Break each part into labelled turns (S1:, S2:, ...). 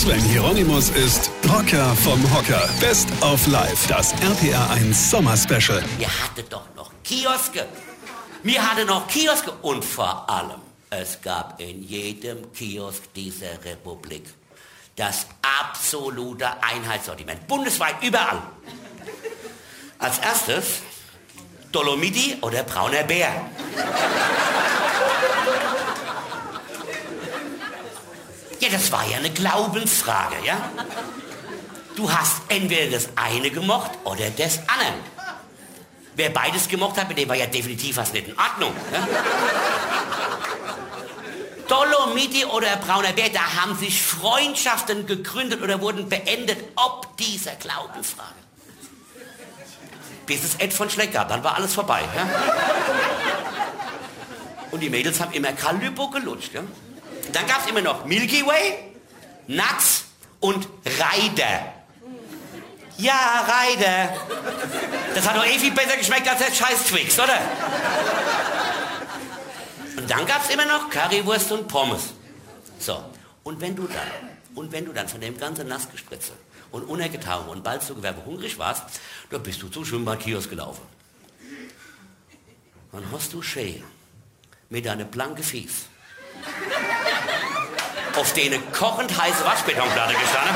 S1: Sven Hieronymus ist Rocker vom Hocker. Best of Life, das RPR1 Sommer Special.
S2: Wir hatten doch noch Kioske. Wir hatten noch Kioske und vor allem, es gab in jedem Kiosk dieser Republik das absolute Einheitssortiment. Bundesweit, überall. Als erstes Dolomiti oder brauner Bär. Das war ja eine Glaubensfrage, ja? Du hast entweder das eine gemocht oder das andere. Wer beides gemocht hat, mit dem war ja definitiv was nicht in Ordnung. Ja? Dolomiti oder brauner Bär, da haben sich Freundschaften gegründet oder wurden beendet, ob dieser Glaubensfrage. Bis es Ed von Schleck gab, dann war alles vorbei. Ja? Und die Mädels haben immer Kalypo gelutscht. Ja? Dann gab es immer noch Milky Way, Nuts und Reider. Ja, Reider. Das hat doch eh viel besser geschmeckt als der scheiß Twix, oder? Und dann gab es immer noch Currywurst und Pommes. So, und wenn du dann, und wenn du dann von dem ganzen Nassgespritze und Unergetauchen und bald zu Gewerbe hungrig warst, dann bist du zum Schwimmbadkiosk gelaufen. Dann hast du schön mit deiner blanke Fies auf denen kochend heiße Waschbetonplatte gestanden.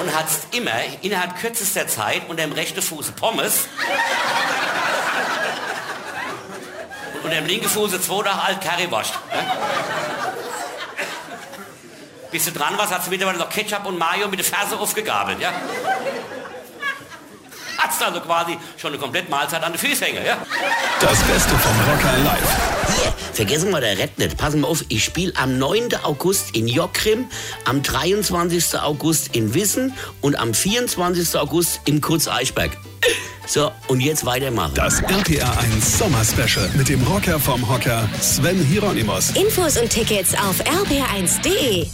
S2: Und hat's immer innerhalb kürzester Zeit unter dem rechten Fuß Pommes und unter dem linken Fuß zwei Tage alt Currywurst. Ne? Bis du dran warst, hat sie mittlerweile noch Ketchup und Mayo mit der Ferse aufgegabelt. Ja? Hast also quasi schon eine komplette Mahlzeit an den Füßhänger, ja?
S1: Das Beste vom Rocker live.
S2: Hier, vergessen wir der Red nicht. Passen wir auf, ich spiele am 9. August in Jockrim, am 23. August in Wissen und am 24. August in Kurz-Eichberg. So, und jetzt weitermachen.
S1: Das RPR1 Sommer Special mit dem Rocker vom Hocker Sven Hieronymus.
S3: Infos und Tickets auf rb1.de.